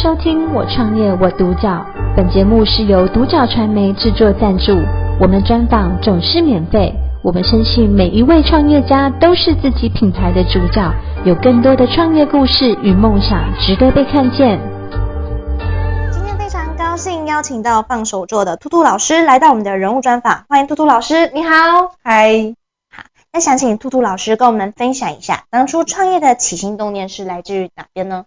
收听我创业我独角，本节目是由独角传媒制作赞助，我们专访总是免费。我们相信每一位创业家都是自己品牌的主角，有更多的创业故事与梦想值得被看见。今天非常高兴邀请到放手做的兔兔老师来到我们的人物专访，欢迎兔兔老师，你好，嗨，好，那想请兔兔老师跟我们分享一下，当初创业的起心动念是来自于哪边呢？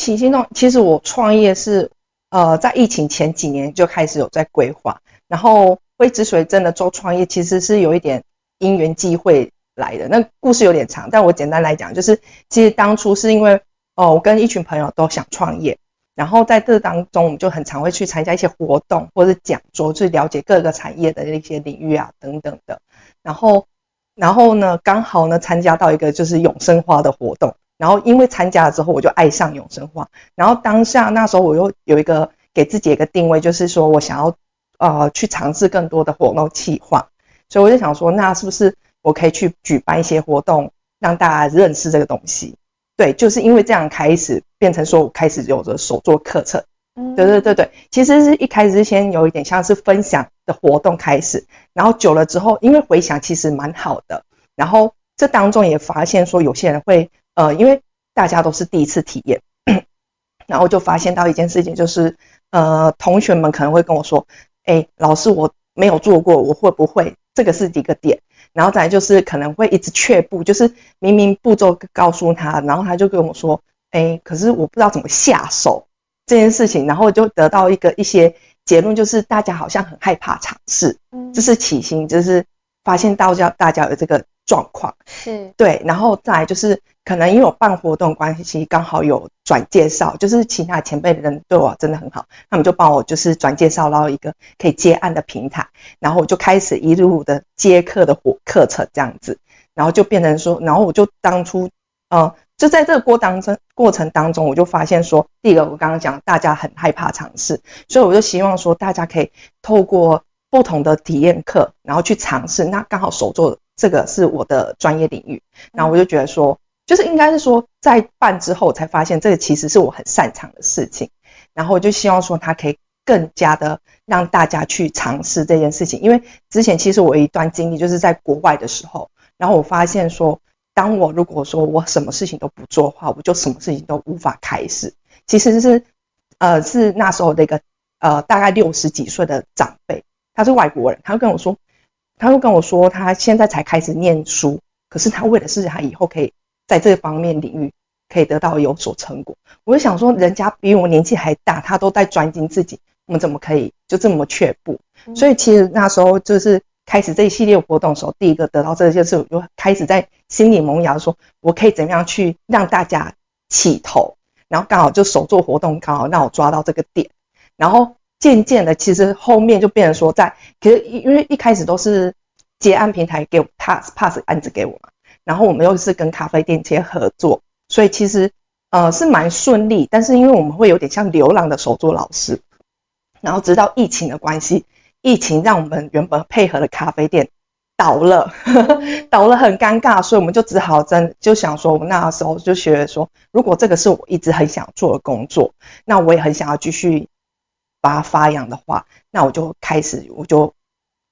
起心动，其实我创业是，呃，在疫情前几年就开始有在规划，然后会之所以真的做创业，其实是有一点因缘际会来的。那故事有点长，但我简单来讲，就是其实当初是因为，哦、呃，我跟一群朋友都想创业，然后在这当中，我们就很常会去参加一些活动或者讲座，去了解各个产业的一些领域啊等等的。然后，然后呢，刚好呢参加到一个就是永生花的活动。然后因为参加了之后，我就爱上永生花。然后当下那时候我又有一个给自己一个定位，就是说我想要呃去尝试更多的活动企划。所以我就想说，那是不是我可以去举办一些活动，让大家认识这个东西？对，就是因为这样开始变成说我开始有着手作课程。嗯，对对对对，其实是一开始是先有一点像是分享的活动开始，然后久了之后，因为回想其实蛮好的，然后这当中也发现说有些人会。呃，因为大家都是第一次体验，然后就发现到一件事情，就是呃，同学们可能会跟我说，哎，老师我没有做过，我会不会？这个是几个点，然后再来就是可能会一直却步，就是明明步骤告诉他，然后他就跟我说，哎，可是我不知道怎么下手这件事情，然后就得到一个一些结论，就是大家好像很害怕尝试，嗯，这是起心，就是发现到家大家有这个。状况是对，然后再来就是可能因为我办活动关系，刚好有转介绍，就是其他前辈的人对我真的很好，他们就帮我就是转介绍到一个可以接案的平台，然后我就开始一路的接课的活课程这样子，然后就变成说，然后我就当初呃就在这个过当中过程当中，我就发现说，第一个我刚刚讲大家很害怕尝试，所以我就希望说大家可以透过不同的体验课，然后去尝试，那刚好手作。这个是我的专业领域，然后我就觉得说，就是应该是说，在办之后才发现，这个其实是我很擅长的事情，然后我就希望说，它可以更加的让大家去尝试这件事情。因为之前其实我有一段经历，就是在国外的时候，然后我发现说，当我如果说我什么事情都不做的话，我就什么事情都无法开始。其实是，呃，是那时候的一个呃大概六十几岁的长辈，他是外国人，他就跟我说。他会跟我说，他现在才开始念书，可是他为的是他以后可以在这方面领域可以得到有所成果。我就想说，人家比我年纪还大，他都在专精自己，我们怎么可以就这么却步？所以其实那时候就是开始这一系列活动的时候，第一个得到这个就是，我就开始在心里萌芽，说我可以怎么样去让大家起头，然后刚好就手作活动刚好让我抓到这个点，然后。渐渐的，其实后面就变成说在，在其实因为一开始都是接案平台给我 pass pass 案子给我嘛，然后我们又是跟咖啡店接合作，所以其实呃是蛮顺利。但是因为我们会有点像流浪的手作老师，然后直到疫情的关系，疫情让我们原本配合的咖啡店倒了，呵 呵倒了很尴尬，所以我们就只好真就想说，我们那时候就觉得说，如果这个是我一直很想做的工作，那我也很想要继续。把它发扬的话，那我就开始，我就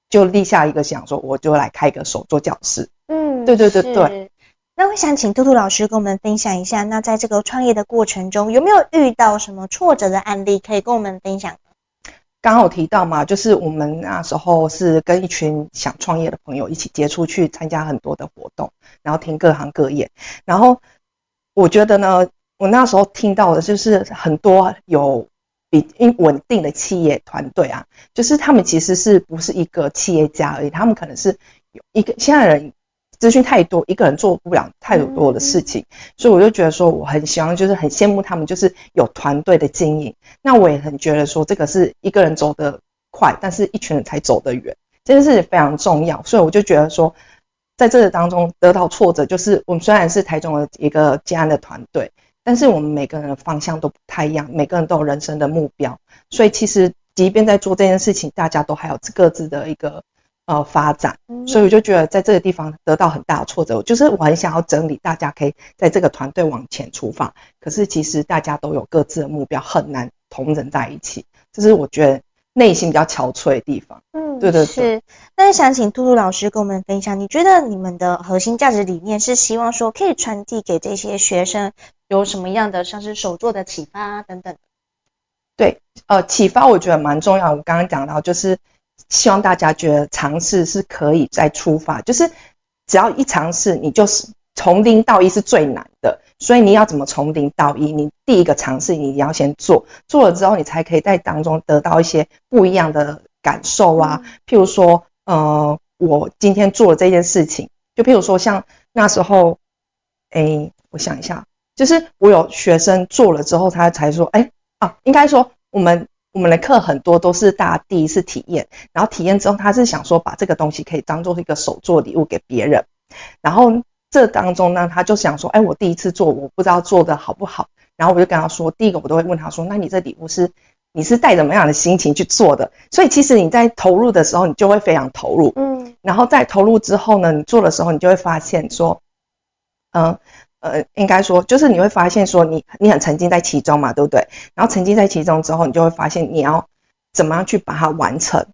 就立下一个想说，我就来开一个手作教室。嗯，对对对对。那我想请兔兔老师跟我们分享一下，那在这个创业的过程中，有没有遇到什么挫折的案例可以跟我们分享？刚好提到嘛，就是我们那时候是跟一群想创业的朋友一起接触去参加很多的活动，然后听各行各业，然后我觉得呢，我那时候听到的就是很多有。比因稳定的企业团队啊，就是他们其实是不是一个企业家而已，他们可能是有一个现在人资讯太多，一个人做不了太多的事情，所以我就觉得说我很希望，就是很羡慕他们，就是有团队的经营。那我也很觉得说这个是一个人走得快，但是一群人才走得远，这件事情非常重要。所以我就觉得说，在这个当中得到挫折，就是我们虽然是台中的一个接案的团队。但是我们每个人的方向都不太一样，每个人都有人生的目标，所以其实即便在做这件事情，大家都还有各自的一个呃发展，所以我就觉得在这个地方得到很大的挫折，就是我很想要整理大家可以在这个团队往前出发，可是其实大家都有各自的目标，很难同人在一起，这是我觉得内心比较憔悴的地方。嗯，对对对。是，那想请兔兔老师跟我们分享，你觉得你们的核心价值理念是希望说可以传递给这些学生有什么样的，像是手作的启发啊等等？对，呃，启发我觉得蛮重要。我刚刚讲到就是。希望大家觉得尝试是可以再出发，就是只要一尝试，你就是从零到一是最难的。所以你要怎么从零到一？你第一个尝试，你要先做，做了之后，你才可以在当中得到一些不一样的感受啊。譬如说，呃，我今天做了这件事情，就譬如说像那时候，哎，我想一下，就是我有学生做了之后，他才说，哎，啊，应该说我们。我们的课很多都是大家第一次体验，然后体验之后，他是想说把这个东西可以当做一个手作礼物给别人，然后这当中呢，他就想说，哎，我第一次做，我不知道做的好不好，然后我就跟他说，第一个我都会问他说，那你这礼物是你是带怎么样的心情去做的？所以其实你在投入的时候，你就会非常投入，嗯，然后在投入之后呢，你做的时候，你就会发现说，嗯。呃，应该说，就是你会发现说你，你你很沉浸在其中嘛，对不对？然后沉浸在其中之后，你就会发现你要怎么样去把它完成，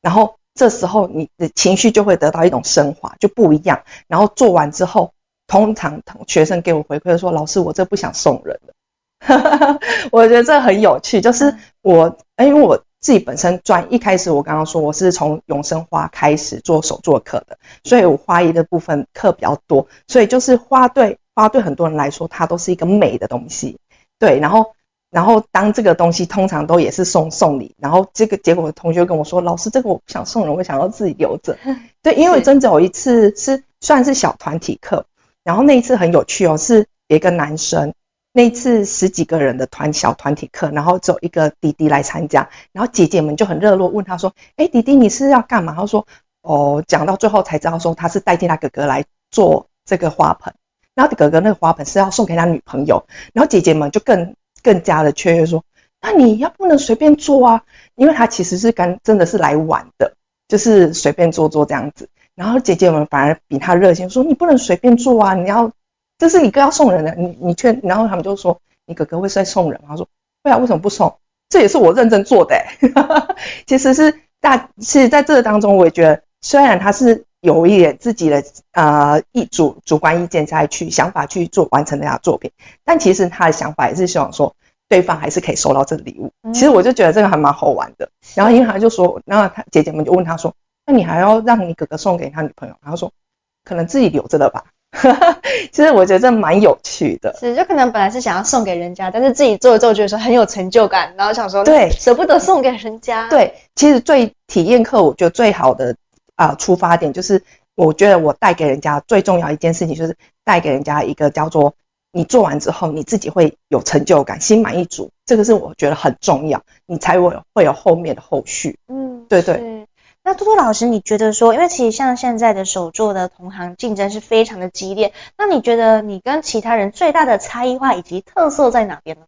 然后这时候你的情绪就会得到一种升华，就不一样。然后做完之后，通常学生给我回馈说：“老师，我这不想送人了。”我觉得这很有趣，就是我，因为我。自己本身专一开始，我刚刚说我是从永生花开始做手作课的，所以我花艺的部分课比较多，所以就是花对花对很多人来说，它都是一个美的东西，对，然后然后当这个东西通常都也是送送礼，然后这个结果同学跟我说，老师这个我不想送人，我想要自己留着，对，因为真的有一次是算是小团体课，然后那一次很有趣哦，是一个男生。那次十几个人的团小团体课，然后只有一个弟弟来参加，然后姐姐们就很热络问他说：“哎，弟弟你是要干嘛？”他说：“哦，讲到最后才知道说他是代替他哥哥来做这个花盆，然后哥哥那个花盆是要送给他女朋友，然后姐姐们就更更加的雀跃说：那你要不能随便做啊，因为他其实是跟真的是来玩的，就是随便做做这样子，然后姐姐们反而比他热心，说你不能随便做啊，你要。”这是你哥要送人的，你你劝，然后他们就说你哥哥会再送人吗？他说对啊，为什么不送？这也是我认真做的，其实是大，其实在这个当中，我也觉得虽然他是有一点自己的呃意主主观意见下去想法去做完成那样作品，但其实他的想法也是希望说对方还是可以收到这个礼物。其实我就觉得这个还蛮好玩的。然后因为他就说，然后他姐姐们就问他说，那你还要让你哥哥送给他女朋友？然后说可能自己留着的吧。其实我觉得这蛮有趣的，是就可能本来是想要送给人家，但是自己做了之后觉得说很有成就感，然后想说对舍不得送给人家。对，其实最体验课我觉得最好的啊、呃、出发点就是，我觉得我带给人家最重要一件事情就是带给人家一个叫做你做完之后你自己会有成就感，心满意足，这个是我觉得很重要，你才会会有后面的后续。嗯，对对。那兔兔老师，你觉得说，因为其实像现在的手作的同行竞争是非常的激烈，那你觉得你跟其他人最大的差异化以及特色在哪边呢？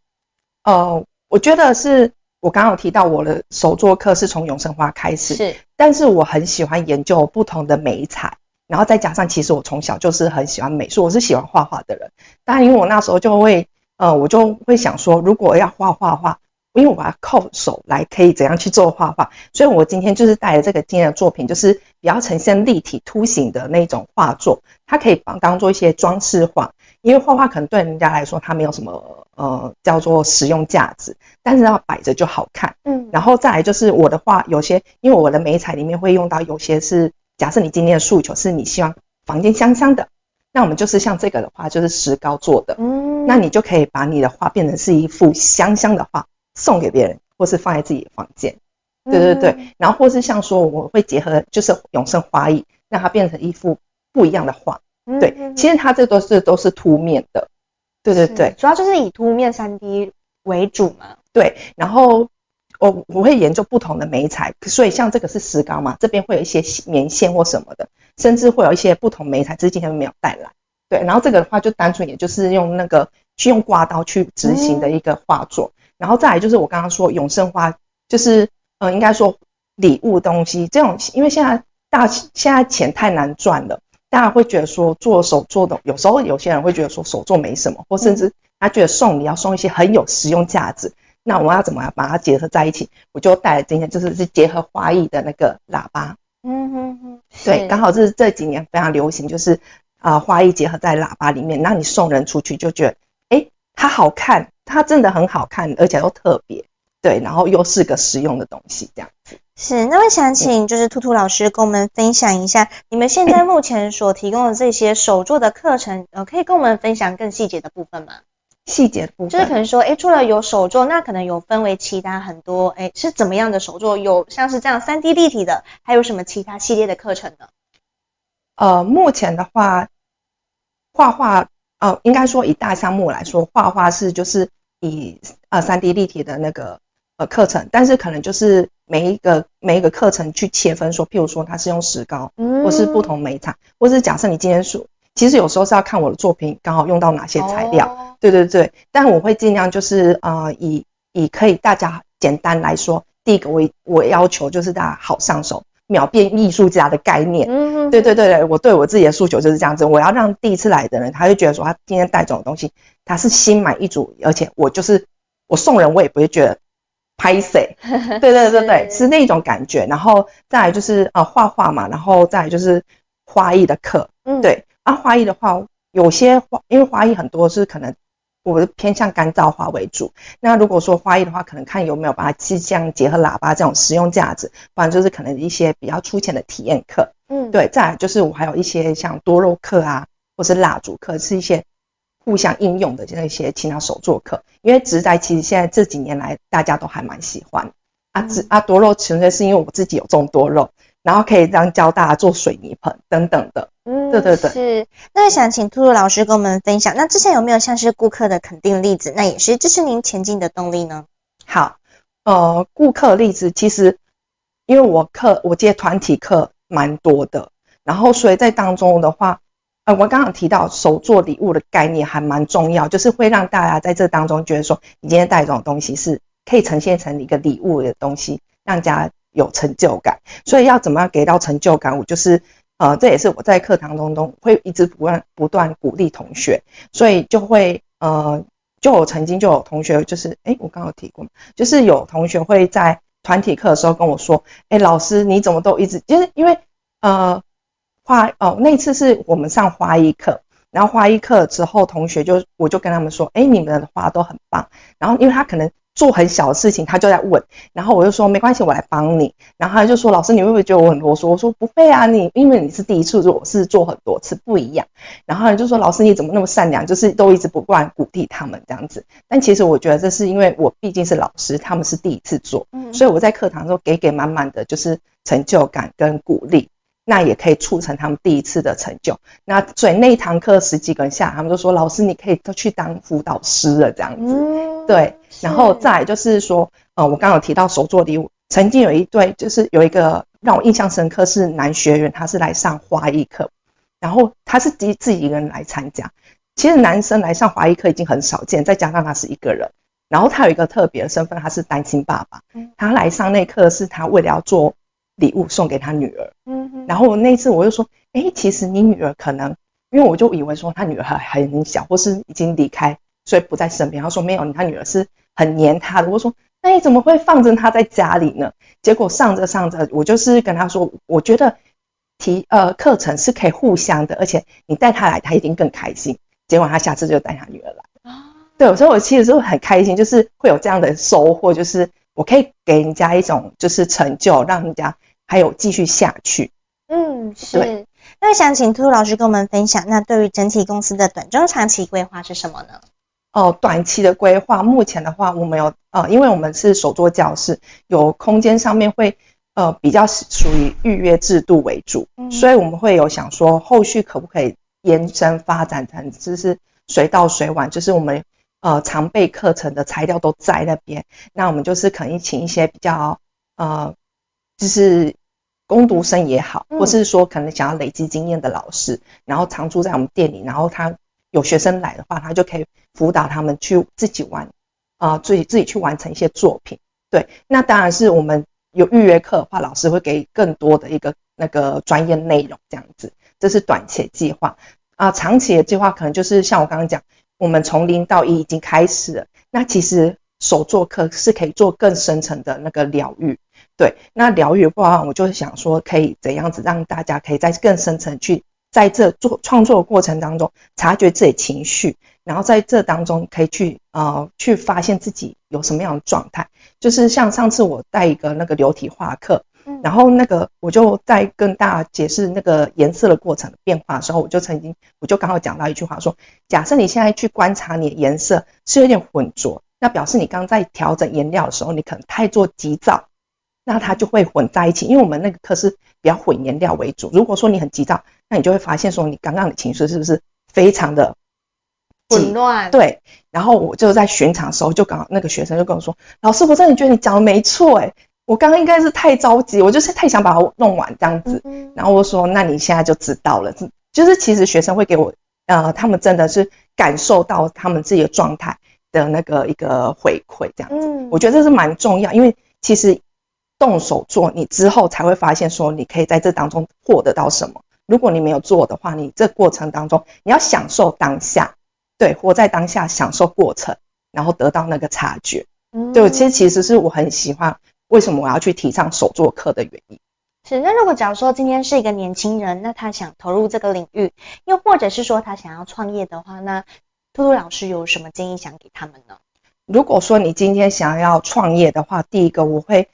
呃，我觉得是我刚刚有提到我的手作课是从永生花开始，是，但是我很喜欢研究不同的美彩，然后再加上其实我从小就是很喜欢美术，我是喜欢画画的人，当然因为我那时候就会，呃，我就会想说，如果要画画的话。因为我要靠手来，可以怎样去做画画，所以我今天就是带了这个今天的作品，就是比较呈现立体凸形的那种画作，它可以帮当做一些装饰画。因为画画可能对人家来说它没有什么呃叫做实用价值，但是要摆着就好看。嗯，然后再来就是我的画有些，因为我的媒材里面会用到有些是，假设你今天的诉求是你希望房间香香的，那我们就是像这个的话就是石膏做的，嗯，那你就可以把你的画变成是一幅香香的画。送给别人，或是放在自己的房间，对对对，嗯、然后或是像说我会结合就是永生花艺，让它变成一幅不一样的画，嗯、对，其实它这都是都是凸面的，对对对，主要就是以凸面三 D 为主嘛，对，然后我我会研究不同的媒材，所以像这个是石膏嘛，这边会有一些棉线或什么的，甚至会有一些不同媒材，只是今天没有带来，对，然后这个的话就单纯也就是用那个去用刮刀去执行的一个画作。嗯然后再来就是我刚刚说永生花，就是呃应该说礼物东西这种，因为现在大家现在钱太难赚了，大家会觉得说做手做的，有时候有些人会觉得说手做没什么，或甚至他觉得送礼要送一些很有实用价值。那我要怎么样把它结合在一起？我就带来今天就是是结合花艺的那个喇叭。嗯哼哼，对，刚好是这几年非常流行，就是啊、呃、花艺结合在喇叭里面，那你送人出去就觉得，哎，它好看，它真的很好看，而且又特别，对，然后又是个实用的东西，这样子。是，那我想请就是兔兔老师跟我们分享一下，你们现在目前所提供的这些手作的课程，呃，可以跟我们分享更细节的部分吗？细节部分就是可能说，诶，除了有手作，那可能有分为其他很多，诶，是怎么样的手作？有像是这样三 D 立体的，还有什么其他系列的课程呢？呃，目前的话，画画，呃，应该说以大项目来说，画画是就是以呃三 D 立体的那个呃课程，但是可能就是每一个每一个课程去切分说，譬如说它是用石膏，嗯，或是不同媒材，或是假设你今天说。其实有时候是要看我的作品刚好用到哪些材料，哦、对对对。但我会尽量就是呃以以可以大家简单来说，第一个我我要求就是大家好上手，秒变艺术家的概念。嗯哼，对对对对，我对我自己的诉求就是这样子，我要让第一次来的人，他就觉得说他今天带这种东西，他是心满意足，而且我就是我送人，我也不会觉得拍谁。对对对对，是，是那种感觉。然后再来就是呃画画嘛，然后再来就是花艺的课，嗯，对。啊，花艺的话，有些花，因为花艺很多是可能我是偏向干燥花为主。那如果说花艺的话，可能看有没有把它去像结合喇叭这种实用价值，不然就是可能一些比较粗浅的体验课。嗯，对。再来就是我还有一些像多肉课啊，或是蜡烛课，是一些互相应用的那些其他手作课。因为植栽其实现在这几年来大家都还蛮喜欢。啊，植啊多肉纯粹是因为我自己有种多肉。然后可以让教大家做水泥盆等等的，嗯，对对对，是。那想请兔兔老师跟我们分享，那之前有没有像是顾客的肯定例子，那也是支持您前进的动力呢？好，呃，顾客例子其实，因为我课我接团体课蛮多的，然后所以在当中的话，呃，我刚刚提到手做礼物的概念还蛮重要，就是会让大家在这当中觉得说，你今天带这种东西是可以呈现成一个礼物的东西，让大家。有成就感，所以要怎么样给到成就感？我就是，呃，这也是我在课堂当中会一直不断不断鼓励同学，所以就会，呃，就我曾经就有同学就是，诶，我刚刚有提过，就是有同学会在团体课的时候跟我说，诶，老师你怎么都一直，就是因为，呃，花，哦，那次是我们上花艺课，然后花艺课之后，同学就我就跟他们说，诶，你们的花都很棒，然后因为他可能。做很小的事情，他就在问，然后我就说没关系，我来帮你。然后他就说老师，你会不会觉得我很啰嗦？我说不会啊，你因为你是第一次做，我是做很多次不一样。然后他就说老师你怎么那么善良，就是都一直不断鼓励他们这样子。但其实我觉得这是因为我毕竟是老师，他们是第一次做，所以我在课堂中给给满满的就是成就感跟鼓励。那也可以促成他们第一次的成就。那所以那一堂课十几个人下来，他们就说：“老师，你可以都去当辅导师了。”这样子，嗯、对。然后再来就是说，呃，我刚刚有提到手作礼物，曾经有一对，就是有一个让我印象深刻是男学员，他是来上花艺课，然后他是自己自己一个人来参加。其实男生来上华裔课已经很少见，再加上他是一个人，然后他有一个特别的身份，他是单亲爸爸。他来上那课是他为了要做。礼物送给他女儿，嗯哼，然后那一次我就说，哎、欸，其实你女儿可能，因为我就以为说他女儿还很小，或是已经离开，所以不在身边。他说没有，他女儿是很黏他的。我说那你怎么会放着他在家里呢？结果上着上着，我就是跟他说，我觉得提呃课程是可以互相的，而且你带他来，他一定更开心。结果他下次就带他女儿来，啊，对，所以我其实是很开心，就是会有这样的收获，就是我可以给人家一种就是成就，让人家。还有继续下去，嗯，是。那想请兔兔老师跟我们分享，那对于整体公司的短中长期规划是什么呢？哦，短期的规划，目前的话，我们有呃，因为我们是手作教室，有空间上面会呃比较属于预约制度为主，嗯，所以我们会有想说，后续可不可以延伸发展成就是随到随晚，就是我们呃常备课程的材料都在那边，那我们就是可以请一些比较呃就是。工读生也好，或是说可能想要累积经验的老师，然后常住在我们店里，然后他有学生来的话，他就可以辅导他们去自己玩，啊、呃，自己自己去完成一些作品。对，那当然是我们有预约课的话，老师会给更多的一个那个专业内容这样子。这是短期计划啊，长期的计划可能就是像我刚刚讲，我们从零到一已经开始了。那其实手作课是可以做更深层的那个疗愈。对，那疗愈的话，我就想说，可以怎样子让大家可以在更深层去，在这做创作的过程当中，察觉自己情绪，然后在这当中可以去呃去发现自己有什么样的状态。就是像上次我带一个那个流体画课，然后那个我就在跟大家解释那个颜色的过程的变化的时候，我就曾经我就刚好讲到一句话说，假设你现在去观察你的颜色是有点浑浊，那表示你刚在调整颜料的时候，你可能太做急躁。那它就会混在一起，因为我们那个课是比较混颜料为主。如果说你很急躁，那你就会发现说你刚刚的情绪是不是非常的混乱？对。然后我就在巡场的时候，就刚好那个学生就跟我说：“老师，我真的觉得你讲的没错，诶，我刚刚应该是太着急，我就是太想把它弄完这样子。”然后我说：“那你现在就知道了，就是其实学生会给我，呃，他们真的是感受到他们自己的状态的那个一个回馈这样子。嗯，我觉得这是蛮重要，因为其实。”动手做，你之后才会发现说，你可以在这当中获得到什么。如果你没有做的话，你这过程当中你要享受当下，对，活在当下，享受过程，然后得到那个察觉。嗯，对，其实其实是我很喜欢，为什么我要去提倡手作课的原因。是，那如果假如说今天是一个年轻人，那他想投入这个领域，又或者是说他想要创业的话，那兔兔老师有什么建议想给他们呢？如果说你今天想要创业的话，第一个我会。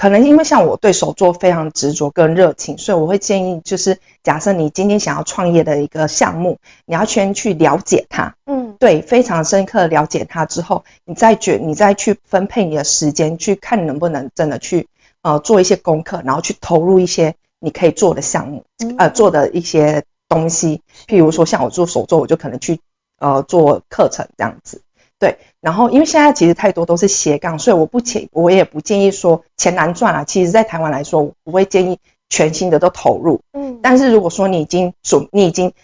可能因为像我对手作非常执着跟热情，所以我会建议，就是假设你今天想要创业的一个项目，你要先去了解它，嗯，对，非常深刻的了解它之后，你再决你再去分配你的时间，去看能不能真的去呃做一些功课，然后去投入一些你可以做的项目，呃，做的一些东西，譬如说像我做手作，我就可能去呃做课程这样子。对，然后因为现在其实太多都是斜杠，所以我不建，我也不建议说钱难赚啊。其实，在台湾来说，我不会建议全新的都投入。嗯，但是如果说你已经准，你已经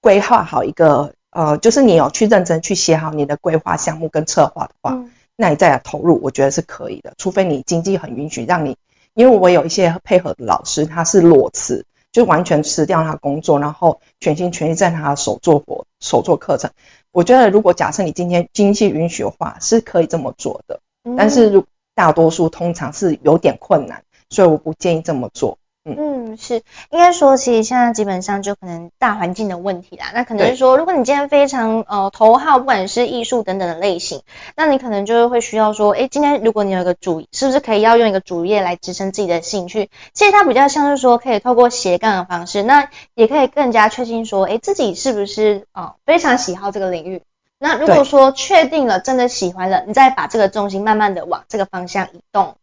规划好一个，呃，就是你有去认真去写好你的规划项目跟策划的话，嗯，那你再来投入，我觉得是可以的。除非你经济很允许，让你，因为我有一些配合的老师，他是裸辞，就完全辞掉他工作，然后全心全意在他的手作活手作课程。我觉得，如果假设你今天经济允许的话，是可以这么做的。但是，如大多数通常是有点困难，所以我不建议这么做。嗯，嗯，是应该说，其实现在基本上就可能大环境的问题啦。那可能是说，如果你今天非常呃头号，不管是艺术等等的类型，那你可能就是会需要说，哎，今天如果你有一个主，是不是可以要用一个主业来支撑自己的兴趣？其实它比较像是说，可以透过斜杠的方式，那也可以更加确信说，哎，自己是不是哦、呃、非常喜好这个领域？那如果说确定了，真的喜欢了，你再把这个重心慢慢的往这个方向移动。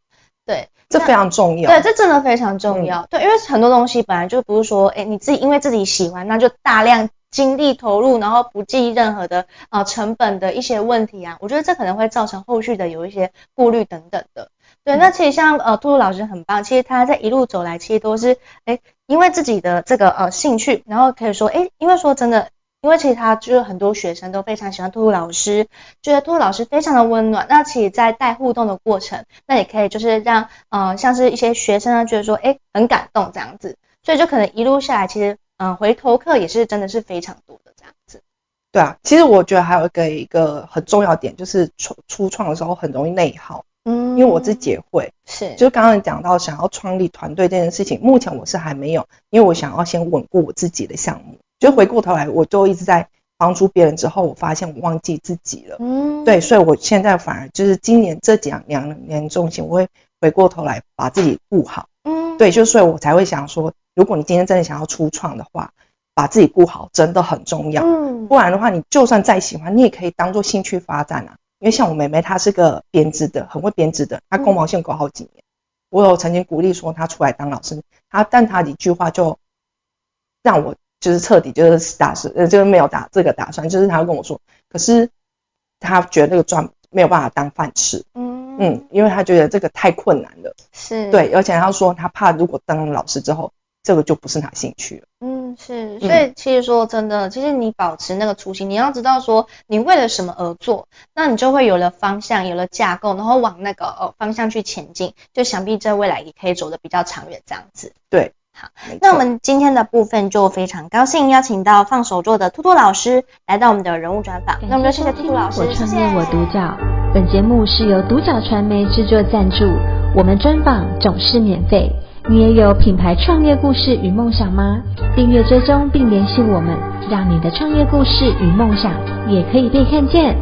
对，这非常重要。对，这真的非常重要。嗯、对，因为很多东西本来就不是说，哎，你自己因为自己喜欢，那就大量精力投入，然后不计任何的啊、呃、成本的一些问题啊，我觉得这可能会造成后续的有一些顾虑等等的。对，嗯、那其实像呃兔兔老师很棒，其实他在一路走来，其实都是哎因为自己的这个呃兴趣，然后可以说哎，因为说真的。因为其实他就是很多学生都非常喜欢兔兔老师，觉得兔兔老师非常的温暖。那其实，在带互动的过程，那也可以就是让呃像是一些学生呢觉得说，哎，很感动这样子。所以就可能一路下来，其实嗯、呃、回头客也是真的是非常多的这样子。对啊，其实我觉得还有一个一个很重要点，就是初初创的时候很容易内耗。嗯，因为我自己也会是，就是刚刚讲到想要创立团队这件事情，目前我是还没有，因为我想要先稳固我自己的项目。就回过头来，我就一直在帮助别人，之后我发现我忘记自己了。嗯，对，所以我现在反而就是今年这几两年中心，我会回过头来把自己顾好。嗯，对，就所以我才会想说，如果你今天真的想要初创的话，把自己顾好真的很重要。嗯，不然的话，你就算再喜欢，你也可以当做兴趣发展啊。因为像我妹妹，她是个编织的，很会编织的，她勾毛线勾好几年。我有曾经鼓励说她出来当老师，她但她一句话就让我。就是彻底就是打死，呃，就是没有打这个打算，就是他跟我说，可是他觉得这个赚没有办法当饭吃，嗯。嗯，因为他觉得这个太困难了，是。对，而且他说他怕如果当了老师之后，这个就不是他兴趣了，嗯是，所以其实说真的，其实你保持那个初心，你要知道说你为了什么而做，那你就会有了方向，有了架构，然后往那个呃方向去前进，就想必在未来也可以走得比较长远这样子，对。好，那我们今天的部分就非常高兴邀请到放手座的兔兔老师来到我们的人物专访。那我们就谢谢兔兔老师。我创业我独角，本节目是由独角传媒制作赞助，我们专访总是免费。你也有品牌创业故事与梦想吗？订阅追踪并联系我们，让你的创业故事与梦想也可以被看见。